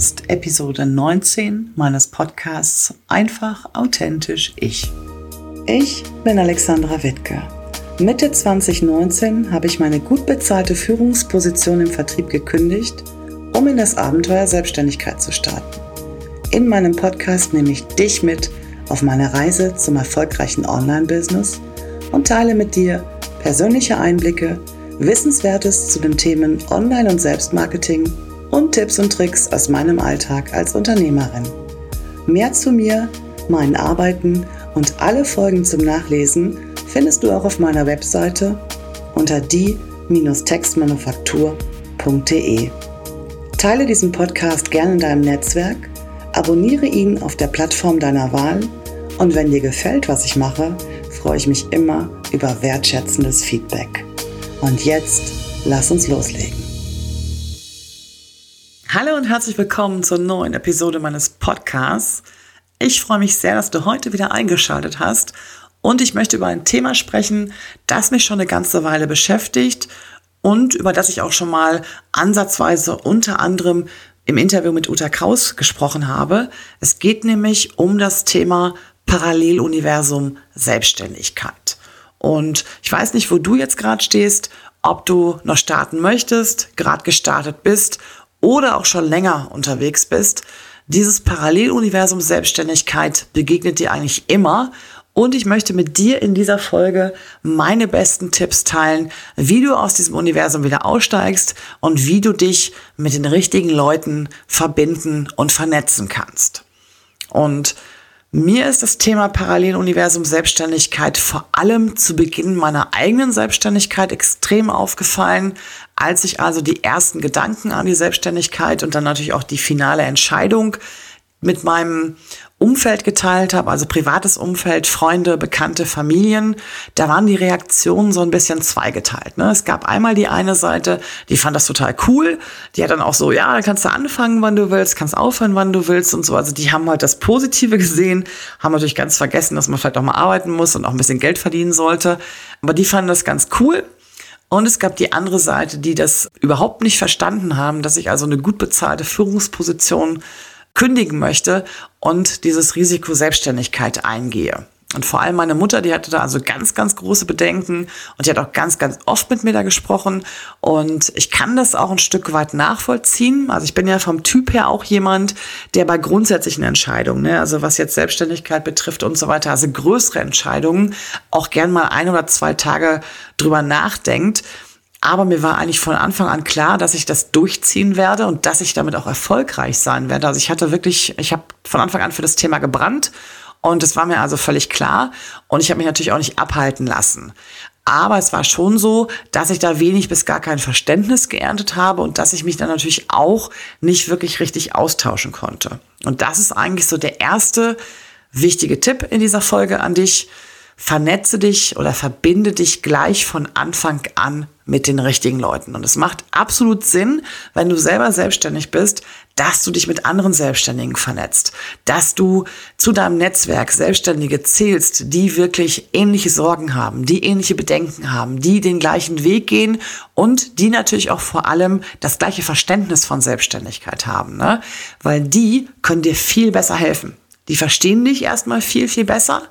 hörst Episode 19 meines Podcasts Einfach authentisch ich. Ich bin Alexandra Wittke. Mitte 2019 habe ich meine gut bezahlte Führungsposition im Vertrieb gekündigt, um in das Abenteuer Selbstständigkeit zu starten. In meinem Podcast nehme ich dich mit auf meine Reise zum erfolgreichen Online-Business und teile mit dir persönliche Einblicke, Wissenswertes zu den Themen Online- und Selbstmarketing und Tipps und Tricks aus meinem Alltag als Unternehmerin. Mehr zu mir, meinen Arbeiten und alle Folgen zum Nachlesen findest du auch auf meiner Webseite unter die-textmanufaktur.de. Teile diesen Podcast gerne in deinem Netzwerk, abonniere ihn auf der Plattform deiner Wahl und wenn dir gefällt, was ich mache, freue ich mich immer über wertschätzendes Feedback. Und jetzt lass uns loslegen. Hallo und herzlich willkommen zur neuen Episode meines Podcasts. Ich freue mich sehr, dass du heute wieder eingeschaltet hast und ich möchte über ein Thema sprechen, das mich schon eine ganze Weile beschäftigt und über das ich auch schon mal ansatzweise unter anderem im Interview mit Uta Kraus gesprochen habe. Es geht nämlich um das Thema Paralleluniversum Selbstständigkeit. Und ich weiß nicht, wo du jetzt gerade stehst, ob du noch starten möchtest, gerade gestartet bist oder auch schon länger unterwegs bist. Dieses Paralleluniversum Selbstständigkeit begegnet dir eigentlich immer. Und ich möchte mit dir in dieser Folge meine besten Tipps teilen, wie du aus diesem Universum wieder aussteigst und wie du dich mit den richtigen Leuten verbinden und vernetzen kannst. Und mir ist das Thema Paralleluniversum Selbstständigkeit vor allem zu Beginn meiner eigenen Selbstständigkeit extrem aufgefallen, als ich also die ersten Gedanken an die Selbstständigkeit und dann natürlich auch die finale Entscheidung mit meinem Umfeld geteilt habe, also privates Umfeld, Freunde, Bekannte, Familien, da waren die Reaktionen so ein bisschen zweigeteilt. Ne? Es gab einmal die eine Seite, die fand das total cool, die hat dann auch so, ja, kannst du anfangen, wann du willst, kannst aufhören, wann du willst und so. Also die haben halt das Positive gesehen, haben natürlich ganz vergessen, dass man vielleicht auch mal arbeiten muss und auch ein bisschen Geld verdienen sollte. Aber die fanden das ganz cool. Und es gab die andere Seite, die das überhaupt nicht verstanden haben, dass ich also eine gut bezahlte Führungsposition kündigen möchte und dieses Risiko Selbstständigkeit eingehe. Und vor allem meine Mutter, die hatte da also ganz, ganz große Bedenken und die hat auch ganz, ganz oft mit mir da gesprochen. Und ich kann das auch ein Stück weit nachvollziehen. Also ich bin ja vom Typ her auch jemand, der bei grundsätzlichen Entscheidungen, ne, also was jetzt Selbstständigkeit betrifft und so weiter, also größere Entscheidungen, auch gern mal ein oder zwei Tage drüber nachdenkt. Aber mir war eigentlich von Anfang an klar, dass ich das durchziehen werde und dass ich damit auch erfolgreich sein werde. Also ich hatte wirklich, ich habe von Anfang an für das Thema gebrannt und es war mir also völlig klar und ich habe mich natürlich auch nicht abhalten lassen. Aber es war schon so, dass ich da wenig bis gar kein Verständnis geerntet habe und dass ich mich dann natürlich auch nicht wirklich richtig austauschen konnte. Und das ist eigentlich so der erste wichtige Tipp in dieser Folge an dich vernetze dich oder verbinde dich gleich von Anfang an mit den richtigen Leuten. Und es macht absolut Sinn, wenn du selber selbstständig bist, dass du dich mit anderen Selbstständigen vernetzt, dass du zu deinem Netzwerk Selbstständige zählst, die wirklich ähnliche Sorgen haben, die ähnliche Bedenken haben, die den gleichen Weg gehen und die natürlich auch vor allem das gleiche Verständnis von Selbstständigkeit haben, ne? weil die können dir viel besser helfen. Die verstehen dich erstmal viel, viel besser.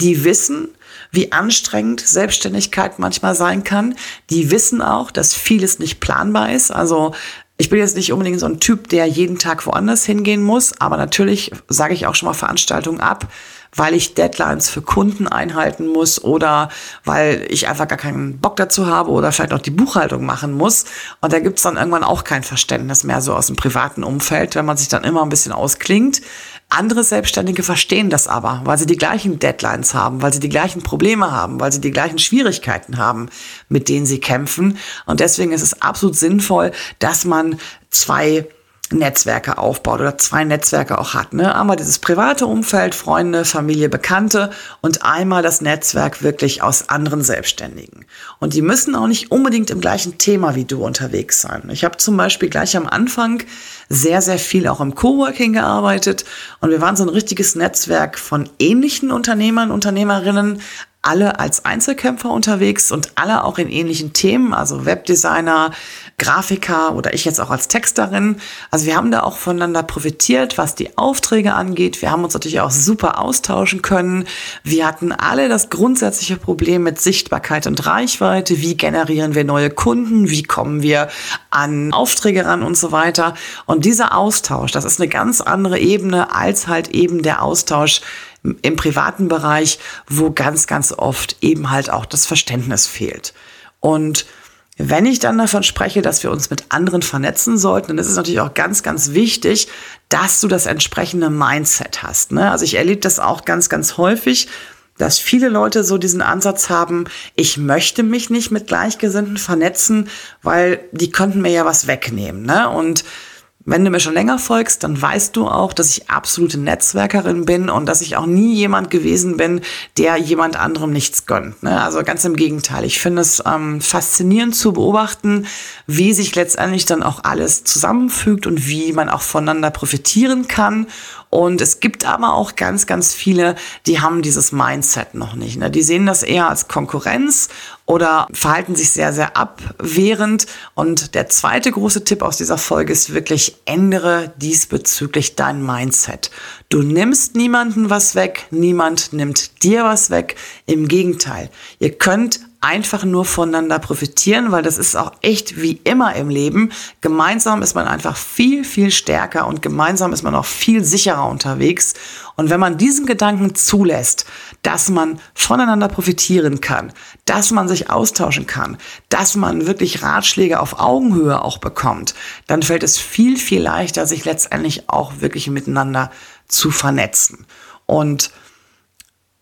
Die wissen, wie anstrengend Selbstständigkeit manchmal sein kann. Die wissen auch, dass vieles nicht planbar ist. Also ich bin jetzt nicht unbedingt so ein Typ, der jeden Tag woanders hingehen muss, aber natürlich sage ich auch schon mal Veranstaltungen ab, weil ich Deadlines für Kunden einhalten muss oder weil ich einfach gar keinen Bock dazu habe oder vielleicht auch die Buchhaltung machen muss. Und da gibt's dann irgendwann auch kein Verständnis mehr so aus dem privaten Umfeld, wenn man sich dann immer ein bisschen ausklingt. Andere Selbstständige verstehen das aber, weil sie die gleichen Deadlines haben, weil sie die gleichen Probleme haben, weil sie die gleichen Schwierigkeiten haben, mit denen sie kämpfen. Und deswegen ist es absolut sinnvoll, dass man zwei Netzwerke aufbaut oder zwei Netzwerke auch hat. Ne? Einmal dieses private Umfeld, Freunde, Familie, Bekannte und einmal das Netzwerk wirklich aus anderen Selbstständigen. Und die müssen auch nicht unbedingt im gleichen Thema wie du unterwegs sein. Ich habe zum Beispiel gleich am Anfang sehr, sehr viel auch im Coworking gearbeitet und wir waren so ein richtiges Netzwerk von ähnlichen Unternehmern, Unternehmerinnen, alle als Einzelkämpfer unterwegs und alle auch in ähnlichen Themen, also Webdesigner, Grafiker oder ich jetzt auch als Texterin. Also wir haben da auch voneinander profitiert, was die Aufträge angeht. Wir haben uns natürlich auch super austauschen können. Wir hatten alle das grundsätzliche Problem mit Sichtbarkeit und Reichweite. Wie generieren wir neue Kunden? Wie kommen wir an Aufträge ran und so weiter? Und dieser Austausch, das ist eine ganz andere Ebene als halt eben der Austausch im privaten Bereich, wo ganz, ganz oft eben halt auch das Verständnis fehlt. Und wenn ich dann davon spreche, dass wir uns mit anderen vernetzen sollten, dann ist es natürlich auch ganz, ganz wichtig, dass du das entsprechende Mindset hast. Ne? Also ich erlebe das auch ganz, ganz häufig, dass viele Leute so diesen Ansatz haben, ich möchte mich nicht mit Gleichgesinnten vernetzen, weil die könnten mir ja was wegnehmen. Ne? Und wenn du mir schon länger folgst, dann weißt du auch, dass ich absolute Netzwerkerin bin und dass ich auch nie jemand gewesen bin, der jemand anderem nichts gönnt. Ne? Also ganz im Gegenteil. Ich finde es ähm, faszinierend zu beobachten, wie sich letztendlich dann auch alles zusammenfügt und wie man auch voneinander profitieren kann und es gibt aber auch ganz, ganz viele, die haben dieses Mindset noch nicht. Ne? Die sehen das eher als Konkurrenz oder verhalten sich sehr, sehr abwehrend. Und der zweite große Tipp aus dieser Folge ist wirklich, ändere diesbezüglich dein Mindset. Du nimmst niemanden was weg, niemand nimmt dir was weg. Im Gegenteil, ihr könnt einfach nur voneinander profitieren, weil das ist auch echt wie immer im Leben. Gemeinsam ist man einfach viel, viel stärker und gemeinsam ist man auch viel sicherer unterwegs. Und wenn man diesen Gedanken zulässt, dass man voneinander profitieren kann, dass man sich austauschen kann, dass man wirklich Ratschläge auf Augenhöhe auch bekommt, dann fällt es viel, viel leichter, sich letztendlich auch wirklich miteinander zu vernetzen. Und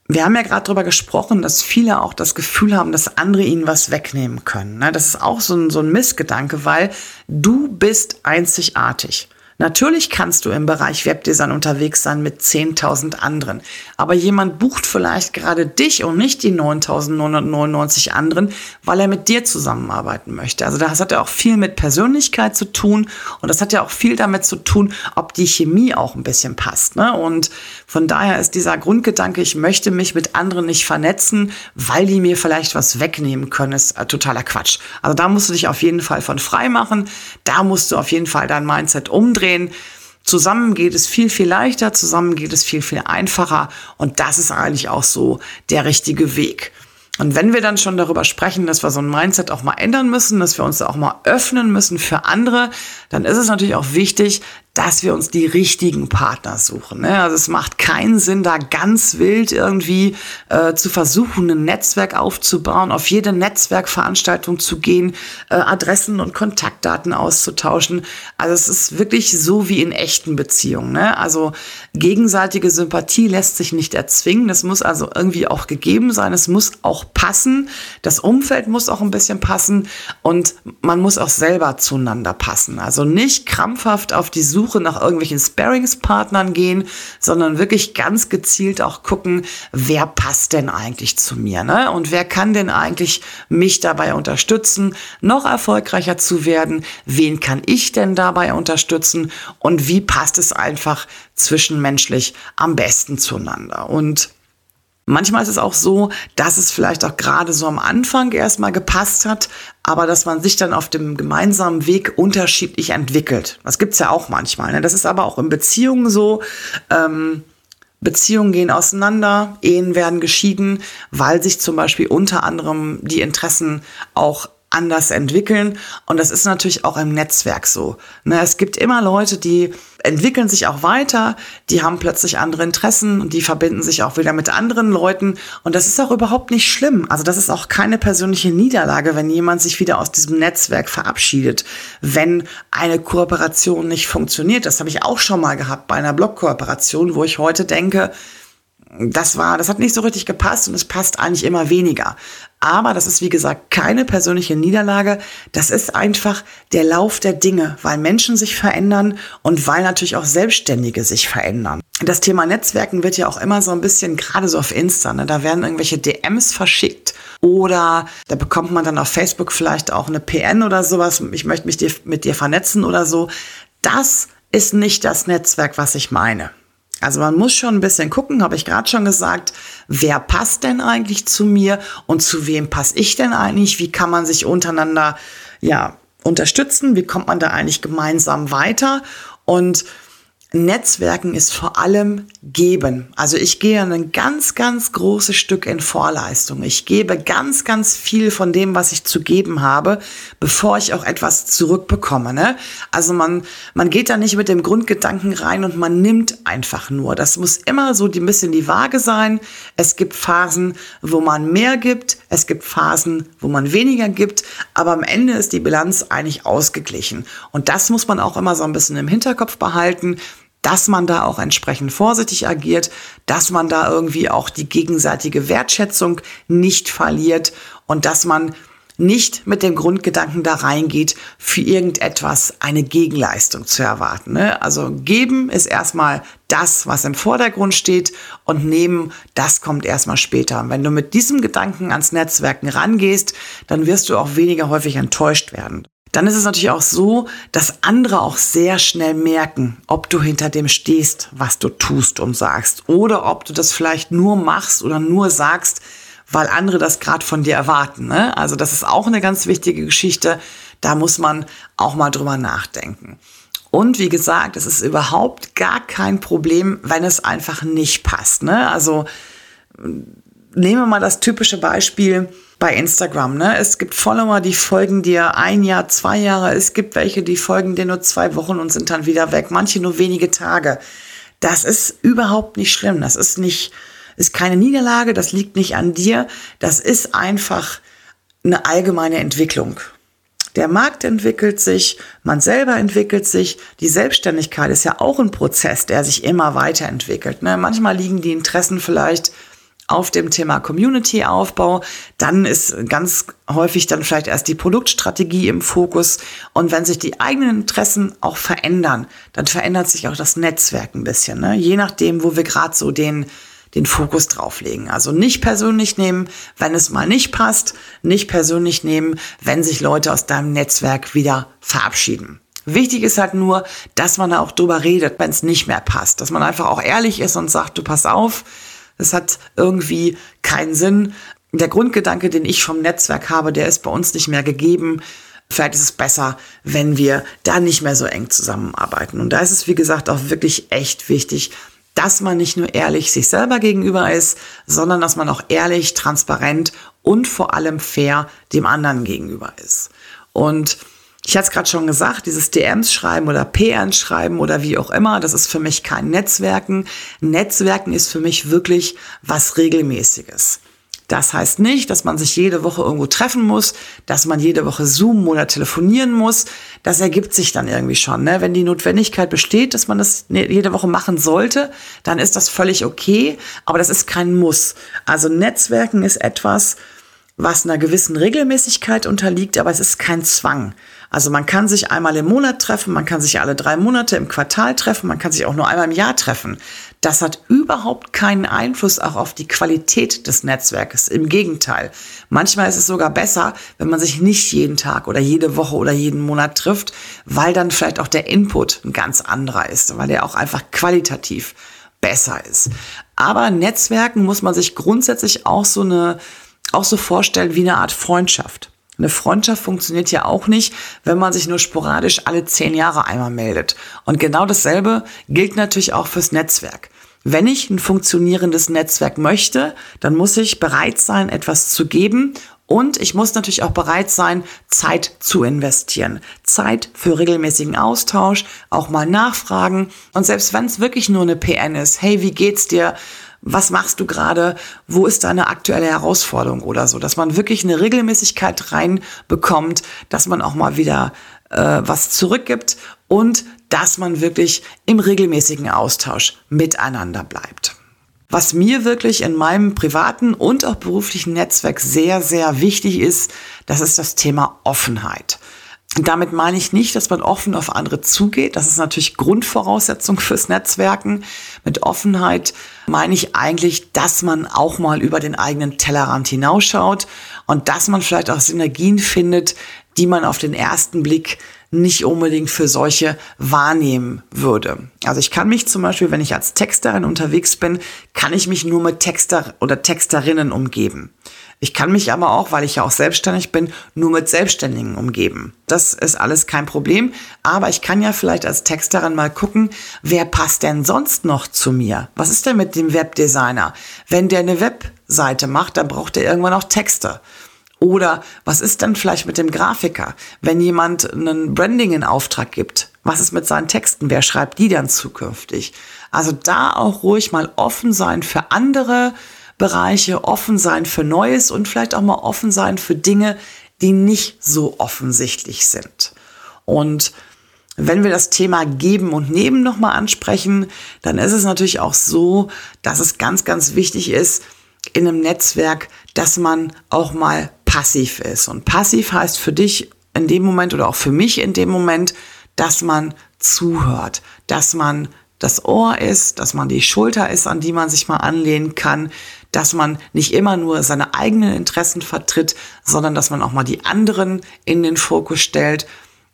wir haben ja gerade darüber gesprochen, dass viele auch das Gefühl haben, dass andere ihnen was wegnehmen können. Ne? Das ist auch so ein, so ein Missgedanke, weil du bist einzigartig. Natürlich kannst du im Bereich Webdesign unterwegs sein mit 10.000 anderen, aber jemand bucht vielleicht gerade dich und nicht die 9.999 anderen, weil er mit dir zusammenarbeiten möchte. Also das hat ja auch viel mit Persönlichkeit zu tun und das hat ja auch viel damit zu tun, ob die Chemie auch ein bisschen passt. Ne? Und von daher ist dieser Grundgedanke, ich möchte mich mit anderen nicht vernetzen, weil die mir vielleicht was wegnehmen können, ist äh, totaler Quatsch. Also da musst du dich auf jeden Fall von frei machen. Da musst du auf jeden Fall dein Mindset umdrehen umdrehen. Zusammen geht es viel, viel leichter, zusammen geht es viel, viel einfacher und das ist eigentlich auch so der richtige Weg. Und wenn wir dann schon darüber sprechen, dass wir so ein Mindset auch mal ändern müssen, dass wir uns auch mal öffnen müssen für andere, dann ist es natürlich auch wichtig, dass wir uns die richtigen Partner suchen. Ne? Also es macht keinen Sinn, da ganz wild irgendwie äh, zu versuchen, ein Netzwerk aufzubauen, auf jede Netzwerkveranstaltung zu gehen, äh, Adressen und Kontaktdaten auszutauschen. Also es ist wirklich so wie in echten Beziehungen. Ne? Also gegenseitige Sympathie lässt sich nicht erzwingen. Das muss also irgendwie auch gegeben sein. Es muss auch passen. Das Umfeld muss auch ein bisschen passen und man muss auch selber zueinander passen. Also nicht krampfhaft auf die Suche Suche nach irgendwelchen Sparingspartnern gehen, sondern wirklich ganz gezielt auch gucken, wer passt denn eigentlich zu mir, ne? Und wer kann denn eigentlich mich dabei unterstützen, noch erfolgreicher zu werden? Wen kann ich denn dabei unterstützen? Und wie passt es einfach zwischenmenschlich am besten zueinander? Und Manchmal ist es auch so, dass es vielleicht auch gerade so am Anfang erstmal gepasst hat, aber dass man sich dann auf dem gemeinsamen Weg unterschiedlich entwickelt. Das gibt's ja auch manchmal. Ne? Das ist aber auch in Beziehungen so. Ähm, Beziehungen gehen auseinander, Ehen werden geschieden, weil sich zum Beispiel unter anderem die Interessen auch anders entwickeln. Und das ist natürlich auch im Netzwerk so. Ne, es gibt immer Leute, die entwickeln sich auch weiter, die haben plötzlich andere Interessen und die verbinden sich auch wieder mit anderen Leuten. Und das ist auch überhaupt nicht schlimm. Also das ist auch keine persönliche Niederlage, wenn jemand sich wieder aus diesem Netzwerk verabschiedet, wenn eine Kooperation nicht funktioniert. Das habe ich auch schon mal gehabt bei einer Blog-Kooperation, wo ich heute denke, das war, das hat nicht so richtig gepasst und es passt eigentlich immer weniger. Aber das ist, wie gesagt, keine persönliche Niederlage. Das ist einfach der Lauf der Dinge, weil Menschen sich verändern und weil natürlich auch Selbstständige sich verändern. Das Thema Netzwerken wird ja auch immer so ein bisschen, gerade so auf Insta, ne, da werden irgendwelche DMs verschickt oder da bekommt man dann auf Facebook vielleicht auch eine PN oder sowas. Ich möchte mich dir, mit dir vernetzen oder so. Das ist nicht das Netzwerk, was ich meine. Also man muss schon ein bisschen gucken, habe ich gerade schon gesagt, wer passt denn eigentlich zu mir und zu wem passe ich denn eigentlich? Wie kann man sich untereinander ja unterstützen? Wie kommt man da eigentlich gemeinsam weiter? Und Netzwerken ist vor allem geben. Also ich gehe ein ganz, ganz großes Stück in Vorleistung. Ich gebe ganz, ganz viel von dem, was ich zu geben habe, bevor ich auch etwas zurückbekomme. Ne? Also man, man geht da nicht mit dem Grundgedanken rein und man nimmt einfach nur. Das muss immer so ein bisschen die Waage sein. Es gibt Phasen, wo man mehr gibt. Es gibt Phasen, wo man weniger gibt. Aber am Ende ist die Bilanz eigentlich ausgeglichen. Und das muss man auch immer so ein bisschen im Hinterkopf behalten dass man da auch entsprechend vorsichtig agiert, dass man da irgendwie auch die gegenseitige Wertschätzung nicht verliert und dass man nicht mit dem Grundgedanken da reingeht, für irgendetwas eine Gegenleistung zu erwarten. Ne? Also geben ist erstmal das, was im Vordergrund steht und nehmen, das kommt erstmal später. Und wenn du mit diesem Gedanken ans Netzwerken rangehst, dann wirst du auch weniger häufig enttäuscht werden dann ist es natürlich auch so, dass andere auch sehr schnell merken, ob du hinter dem stehst, was du tust und sagst, oder ob du das vielleicht nur machst oder nur sagst, weil andere das gerade von dir erwarten. Ne? Also das ist auch eine ganz wichtige Geschichte. Da muss man auch mal drüber nachdenken. Und wie gesagt, es ist überhaupt gar kein Problem, wenn es einfach nicht passt. Ne? Also nehmen wir mal das typische Beispiel bei Instagram. Ne? Es gibt Follower, die folgen dir ein Jahr, zwei Jahre. Es gibt welche, die folgen dir nur zwei Wochen und sind dann wieder weg. Manche nur wenige Tage. Das ist überhaupt nicht schlimm. Das ist nicht, ist keine Niederlage. Das liegt nicht an dir. Das ist einfach eine allgemeine Entwicklung. Der Markt entwickelt sich, man selber entwickelt sich. Die Selbstständigkeit ist ja auch ein Prozess, der sich immer weiterentwickelt. Ne? Manchmal liegen die Interessen vielleicht auf dem Thema Community-Aufbau. Dann ist ganz häufig dann vielleicht erst die Produktstrategie im Fokus. Und wenn sich die eigenen Interessen auch verändern, dann verändert sich auch das Netzwerk ein bisschen. Ne? Je nachdem, wo wir gerade so den, den Fokus drauflegen. Also nicht persönlich nehmen, wenn es mal nicht passt. Nicht persönlich nehmen, wenn sich Leute aus deinem Netzwerk wieder verabschieden. Wichtig ist halt nur, dass man da auch drüber redet, wenn es nicht mehr passt. Dass man einfach auch ehrlich ist und sagt, du pass auf, es hat irgendwie keinen Sinn. Der Grundgedanke, den ich vom Netzwerk habe, der ist bei uns nicht mehr gegeben. Vielleicht ist es besser, wenn wir da nicht mehr so eng zusammenarbeiten. Und da ist es, wie gesagt, auch wirklich echt wichtig, dass man nicht nur ehrlich sich selber gegenüber ist, sondern dass man auch ehrlich, transparent und vor allem fair dem anderen gegenüber ist. Und ich hatte es gerade schon gesagt, dieses DMs schreiben oder PNs schreiben oder wie auch immer, das ist für mich kein Netzwerken. Netzwerken ist für mich wirklich was Regelmäßiges. Das heißt nicht, dass man sich jede Woche irgendwo treffen muss, dass man jede Woche zoomen oder telefonieren muss. Das ergibt sich dann irgendwie schon. Ne? Wenn die Notwendigkeit besteht, dass man das ne, jede Woche machen sollte, dann ist das völlig okay. Aber das ist kein Muss. Also Netzwerken ist etwas, was einer gewissen Regelmäßigkeit unterliegt, aber es ist kein Zwang. Also man kann sich einmal im Monat treffen, man kann sich alle drei Monate im Quartal treffen, man kann sich auch nur einmal im Jahr treffen. Das hat überhaupt keinen Einfluss auch auf die Qualität des Netzwerkes. Im Gegenteil. Manchmal ist es sogar besser, wenn man sich nicht jeden Tag oder jede Woche oder jeden Monat trifft, weil dann vielleicht auch der Input ein ganz anderer ist, weil der auch einfach qualitativ besser ist. Aber Netzwerken muss man sich grundsätzlich auch so eine, auch so vorstellen wie eine Art Freundschaft. Eine Freundschaft funktioniert ja auch nicht, wenn man sich nur sporadisch alle zehn Jahre einmal meldet. Und genau dasselbe gilt natürlich auch fürs Netzwerk. Wenn ich ein funktionierendes Netzwerk möchte, dann muss ich bereit sein, etwas zu geben und ich muss natürlich auch bereit sein, Zeit zu investieren. Zeit für regelmäßigen Austausch, auch mal nachfragen. Und selbst wenn es wirklich nur eine PN ist, hey, wie geht's dir? Was machst du gerade, wo ist deine aktuelle Herausforderung oder so, dass man wirklich eine Regelmäßigkeit reinbekommt, dass man auch mal wieder äh, was zurückgibt und dass man wirklich im regelmäßigen Austausch miteinander bleibt. Was mir wirklich in meinem privaten und auch beruflichen Netzwerk sehr, sehr wichtig ist, das ist das Thema Offenheit. Damit meine ich nicht, dass man offen auf andere zugeht. Das ist natürlich Grundvoraussetzung fürs Netzwerken. Mit Offenheit meine ich eigentlich, dass man auch mal über den eigenen Tellerrand hinausschaut und dass man vielleicht auch Synergien findet, die man auf den ersten Blick nicht unbedingt für solche wahrnehmen würde. Also ich kann mich zum Beispiel, wenn ich als Texterin unterwegs bin, kann ich mich nur mit Texter oder Texterinnen umgeben. Ich kann mich aber auch, weil ich ja auch selbstständig bin, nur mit Selbstständigen umgeben. Das ist alles kein Problem. Aber ich kann ja vielleicht als Texterin mal gucken, wer passt denn sonst noch zu mir? Was ist denn mit dem Webdesigner? Wenn der eine Webseite macht, dann braucht er irgendwann auch Texte. Oder was ist denn vielleicht mit dem Grafiker? Wenn jemand einen Branding in Auftrag gibt, was ist mit seinen Texten? Wer schreibt die dann zukünftig? Also da auch ruhig mal offen sein für andere Bereiche, offen sein für Neues und vielleicht auch mal offen sein für Dinge, die nicht so offensichtlich sind. Und wenn wir das Thema Geben und Nehmen nochmal ansprechen, dann ist es natürlich auch so, dass es ganz, ganz wichtig ist in einem Netzwerk, dass man auch mal passiv ist. Und passiv heißt für dich in dem Moment oder auch für mich in dem Moment, dass man zuhört, dass man das Ohr ist, dass man die Schulter ist, an die man sich mal anlehnen kann, dass man nicht immer nur seine eigenen Interessen vertritt, sondern dass man auch mal die anderen in den Fokus stellt.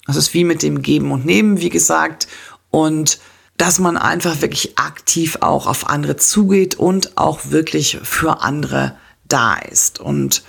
Das ist wie mit dem Geben und Nehmen, wie gesagt. Und dass man einfach wirklich aktiv auch auf andere zugeht und auch wirklich für andere da ist. Und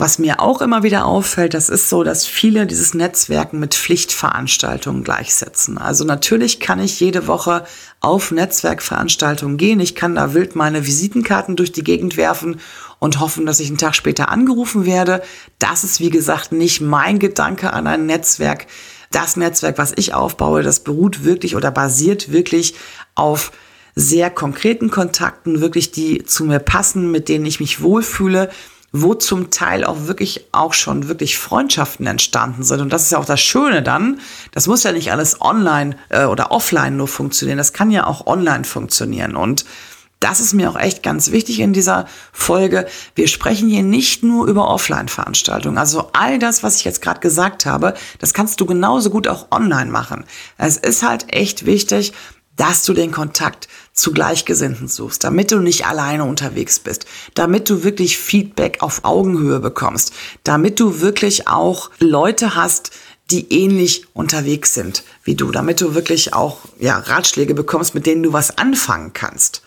was mir auch immer wieder auffällt, das ist so, dass viele dieses Netzwerken mit Pflichtveranstaltungen gleichsetzen. Also natürlich kann ich jede Woche auf Netzwerkveranstaltungen gehen. Ich kann da wild meine Visitenkarten durch die Gegend werfen und hoffen, dass ich einen Tag später angerufen werde. Das ist, wie gesagt, nicht mein Gedanke an ein Netzwerk. Das Netzwerk, was ich aufbaue, das beruht wirklich oder basiert wirklich auf sehr konkreten Kontakten, wirklich die zu mir passen, mit denen ich mich wohlfühle wo zum Teil auch wirklich auch schon wirklich Freundschaften entstanden sind. Und das ist ja auch das Schöne dann. Das muss ja nicht alles online äh, oder offline nur funktionieren. Das kann ja auch online funktionieren. Und das ist mir auch echt ganz wichtig in dieser Folge. Wir sprechen hier nicht nur über Offline-Veranstaltungen. Also all das, was ich jetzt gerade gesagt habe, das kannst du genauso gut auch online machen. Es ist halt echt wichtig, dass du den Kontakt zu Gleichgesinnten suchst, damit du nicht alleine unterwegs bist, damit du wirklich Feedback auf Augenhöhe bekommst, damit du wirklich auch Leute hast, die ähnlich unterwegs sind wie du, damit du wirklich auch ja, Ratschläge bekommst, mit denen du was anfangen kannst.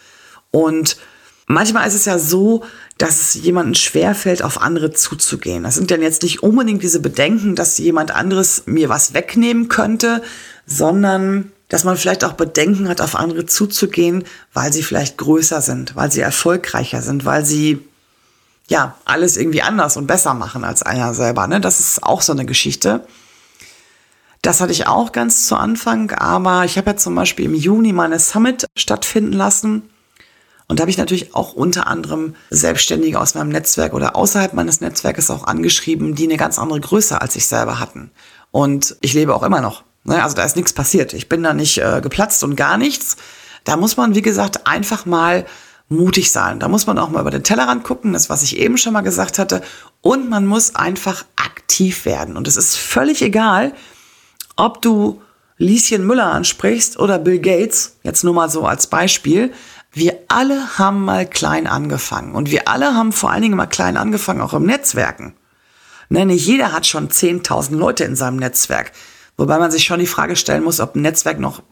Und manchmal ist es ja so, dass es jemandem schwerfällt, auf andere zuzugehen. Das sind dann jetzt nicht unbedingt diese Bedenken, dass jemand anderes mir was wegnehmen könnte, sondern dass man vielleicht auch Bedenken hat, auf andere zuzugehen, weil sie vielleicht größer sind, weil sie erfolgreicher sind, weil sie ja alles irgendwie anders und besser machen als einer selber. Ne? Das ist auch so eine Geschichte. Das hatte ich auch ganz zu Anfang, aber ich habe ja zum Beispiel im Juni meine Summit stattfinden lassen. Und da habe ich natürlich auch unter anderem Selbstständige aus meinem Netzwerk oder außerhalb meines Netzwerkes auch angeschrieben, die eine ganz andere Größe als ich selber hatten. Und ich lebe auch immer noch also da ist nichts passiert. Ich bin da nicht äh, geplatzt und gar nichts. Da muss man, wie gesagt, einfach mal mutig sein. Da muss man auch mal über den Tellerrand gucken, das, was ich eben schon mal gesagt hatte. Und man muss einfach aktiv werden. Und es ist völlig egal, ob du Lieschen Müller ansprichst oder Bill Gates, jetzt nur mal so als Beispiel. Wir alle haben mal klein angefangen. Und wir alle haben vor allen Dingen mal klein angefangen, auch im Netzwerken. Ne, nicht jeder hat schon 10.000 Leute in seinem Netzwerk. Wobei man sich schon die Frage stellen muss, ob ein Netzwerk noch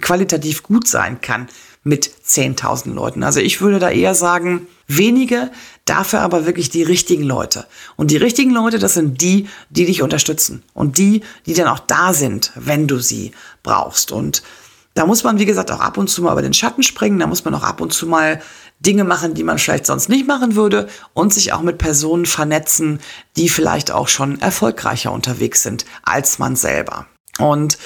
qualitativ gut sein kann mit 10.000 Leuten. Also ich würde da eher sagen, wenige, dafür aber wirklich die richtigen Leute. Und die richtigen Leute, das sind die, die dich unterstützen und die, die dann auch da sind, wenn du sie brauchst. Und da muss man, wie gesagt, auch ab und zu mal über den Schatten springen, da muss man auch ab und zu mal Dinge machen, die man vielleicht sonst nicht machen würde und sich auch mit Personen vernetzen, die vielleicht auch schon erfolgreicher unterwegs sind als man selber. Und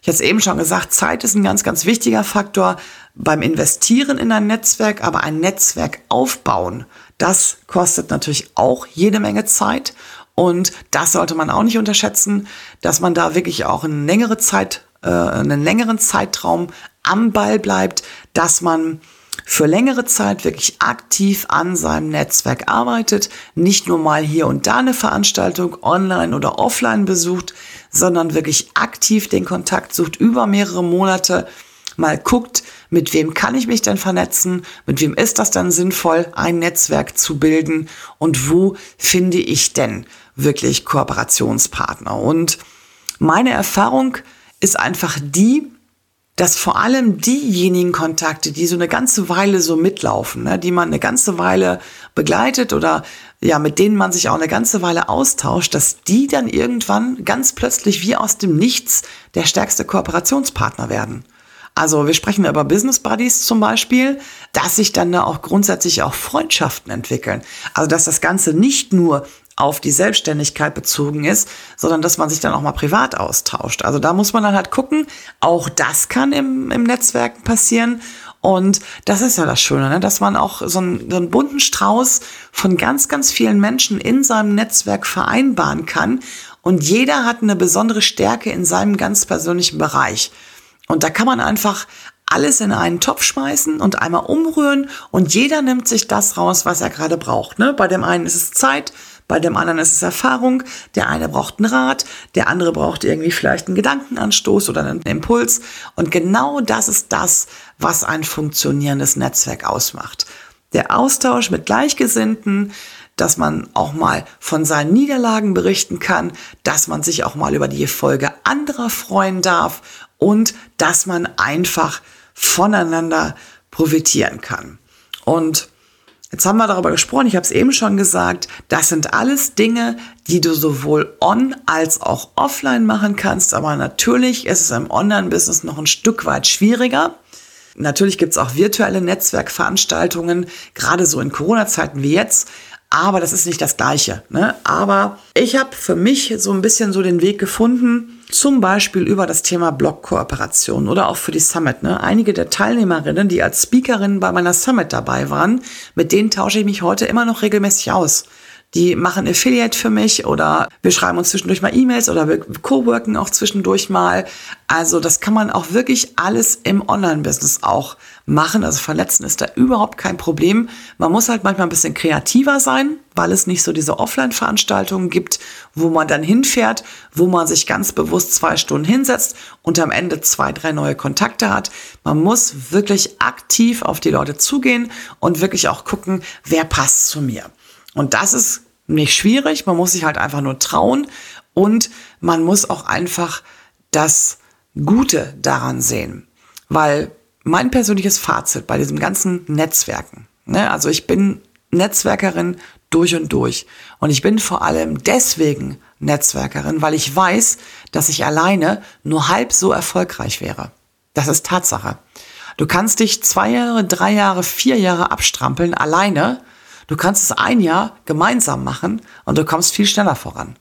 ich hatte es eben schon gesagt, Zeit ist ein ganz, ganz wichtiger Faktor beim Investieren in ein Netzwerk, aber ein Netzwerk aufbauen, das kostet natürlich auch jede Menge Zeit. Und das sollte man auch nicht unterschätzen, dass man da wirklich auch eine längere Zeit, äh, einen längeren Zeitraum am Ball bleibt, dass man für längere Zeit wirklich aktiv an seinem Netzwerk arbeitet, nicht nur mal hier und da eine Veranstaltung online oder offline besucht, sondern wirklich aktiv den Kontakt sucht über mehrere Monate, mal guckt, mit wem kann ich mich denn vernetzen, mit wem ist das dann sinnvoll, ein Netzwerk zu bilden und wo finde ich denn wirklich Kooperationspartner. Und meine Erfahrung ist einfach die, dass vor allem diejenigen Kontakte, die so eine ganze Weile so mitlaufen, ne, die man eine ganze Weile begleitet oder ja, mit denen man sich auch eine ganze Weile austauscht, dass die dann irgendwann ganz plötzlich wie aus dem Nichts der stärkste Kooperationspartner werden. Also wir sprechen über Business Buddies zum Beispiel, dass sich dann da auch grundsätzlich auch Freundschaften entwickeln. Also dass das Ganze nicht nur auf die Selbstständigkeit bezogen ist, sondern dass man sich dann auch mal privat austauscht. Also da muss man dann halt gucken, auch das kann im, im Netzwerken passieren. Und das ist ja das Schöne, ne? dass man auch so einen, so einen bunten Strauß von ganz, ganz vielen Menschen in seinem Netzwerk vereinbaren kann. Und jeder hat eine besondere Stärke in seinem ganz persönlichen Bereich. Und da kann man einfach alles in einen Topf schmeißen und einmal umrühren und jeder nimmt sich das raus, was er gerade braucht. Ne? Bei dem einen ist es Zeit, bei dem anderen ist es Erfahrung, der eine braucht einen Rat, der andere braucht irgendwie vielleicht einen Gedankenanstoß oder einen Impuls. Und genau das ist das, was ein funktionierendes Netzwerk ausmacht. Der Austausch mit Gleichgesinnten, dass man auch mal von seinen Niederlagen berichten kann, dass man sich auch mal über die Erfolge anderer freuen darf und dass man einfach voneinander profitieren kann. Und Jetzt haben wir darüber gesprochen, ich habe es eben schon gesagt, das sind alles Dinge, die du sowohl on als auch offline machen kannst, aber natürlich ist es im Online-Business noch ein Stück weit schwieriger. Natürlich gibt es auch virtuelle Netzwerkveranstaltungen, gerade so in Corona-Zeiten wie jetzt, aber das ist nicht das Gleiche. Ne? Aber ich habe für mich so ein bisschen so den Weg gefunden, zum Beispiel über das Thema Blog-Kooperation oder auch für die Summit. Ne? Einige der Teilnehmerinnen, die als Speakerinnen bei meiner Summit dabei waren, mit denen tausche ich mich heute immer noch regelmäßig aus die machen Affiliate für mich oder wir schreiben uns zwischendurch mal E-Mails oder wir co-worken auch zwischendurch mal. Also das kann man auch wirklich alles im Online-Business auch machen. Also verletzen ist da überhaupt kein Problem. Man muss halt manchmal ein bisschen kreativer sein, weil es nicht so diese Offline-Veranstaltungen gibt, wo man dann hinfährt, wo man sich ganz bewusst zwei Stunden hinsetzt und am Ende zwei, drei neue Kontakte hat. Man muss wirklich aktiv auf die Leute zugehen und wirklich auch gucken, wer passt zu mir. Und das ist nicht schwierig, man muss sich halt einfach nur trauen und man muss auch einfach das Gute daran sehen. Weil mein persönliches Fazit bei diesem ganzen Netzwerken, ne, also ich bin Netzwerkerin durch und durch. Und ich bin vor allem deswegen Netzwerkerin, weil ich weiß, dass ich alleine nur halb so erfolgreich wäre. Das ist Tatsache. Du kannst dich zwei Jahre, drei Jahre, vier Jahre abstrampeln alleine Du kannst es ein Jahr gemeinsam machen und du kommst viel schneller voran.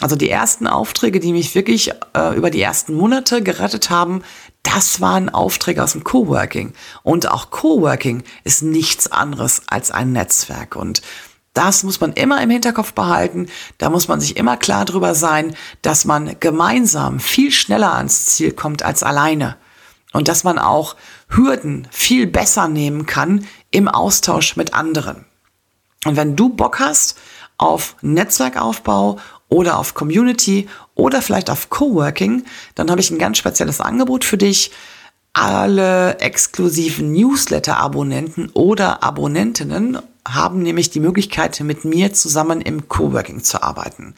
Also die ersten Aufträge, die mich wirklich äh, über die ersten Monate gerettet haben, das waren Aufträge aus dem Coworking. Und auch Coworking ist nichts anderes als ein Netzwerk. Und das muss man immer im Hinterkopf behalten. Da muss man sich immer klar drüber sein, dass man gemeinsam viel schneller ans Ziel kommt als alleine. Und dass man auch Hürden viel besser nehmen kann im Austausch mit anderen. Und wenn du Bock hast auf Netzwerkaufbau oder auf Community oder vielleicht auf Coworking, dann habe ich ein ganz spezielles Angebot für dich. Alle exklusiven Newsletter-Abonnenten oder Abonnentinnen haben nämlich die Möglichkeit, mit mir zusammen im Coworking zu arbeiten.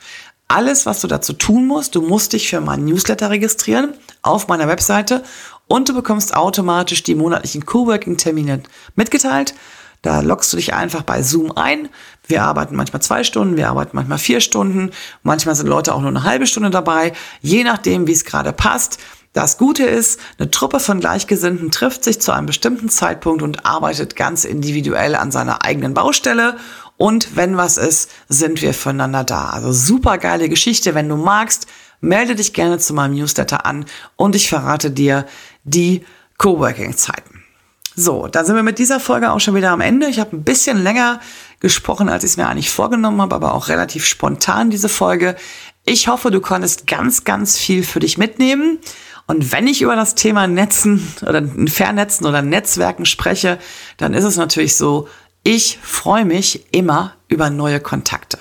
Alles, was du dazu tun musst, du musst dich für meinen Newsletter registrieren auf meiner Webseite und du bekommst automatisch die monatlichen Coworking-Termine mitgeteilt. Da loggst du dich einfach bei Zoom ein. Wir arbeiten manchmal zwei Stunden, wir arbeiten manchmal vier Stunden. Manchmal sind Leute auch nur eine halbe Stunde dabei, je nachdem, wie es gerade passt. Das Gute ist, eine Truppe von Gleichgesinnten trifft sich zu einem bestimmten Zeitpunkt und arbeitet ganz individuell an seiner eigenen Baustelle. Und wenn was ist, sind wir füreinander da. Also super geile Geschichte. Wenn du magst, melde dich gerne zu meinem Newsletter an und ich verrate dir die Coworking-Zeiten. So, dann sind wir mit dieser Folge auch schon wieder am Ende. Ich habe ein bisschen länger gesprochen, als ich es mir eigentlich vorgenommen habe, aber auch relativ spontan diese Folge. Ich hoffe, du konntest ganz, ganz viel für dich mitnehmen. Und wenn ich über das Thema Netzen oder Vernetzen oder Netzwerken spreche, dann ist es natürlich so, ich freue mich immer über neue Kontakte.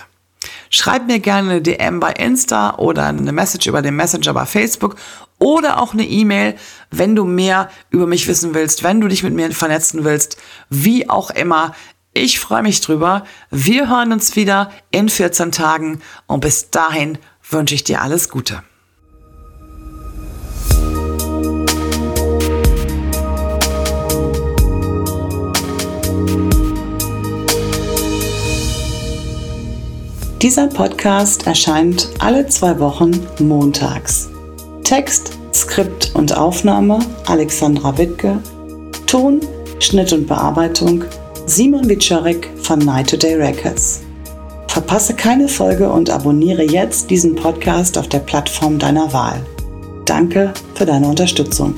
Schreib mir gerne eine DM bei Insta oder eine Message über den Messenger bei Facebook oder auch eine E-Mail, wenn du mehr über mich wissen willst, wenn du dich mit mir vernetzen willst, wie auch immer. Ich freue mich drüber. Wir hören uns wieder in 14 Tagen und bis dahin wünsche ich dir alles Gute. Dieser Podcast erscheint alle zwei Wochen montags. Text, Skript und Aufnahme Alexandra Wittke, Ton, Schnitt und Bearbeitung Simon Wiczorek von Night to Day Records. Verpasse keine Folge und abonniere jetzt diesen Podcast auf der Plattform deiner Wahl. Danke für deine Unterstützung.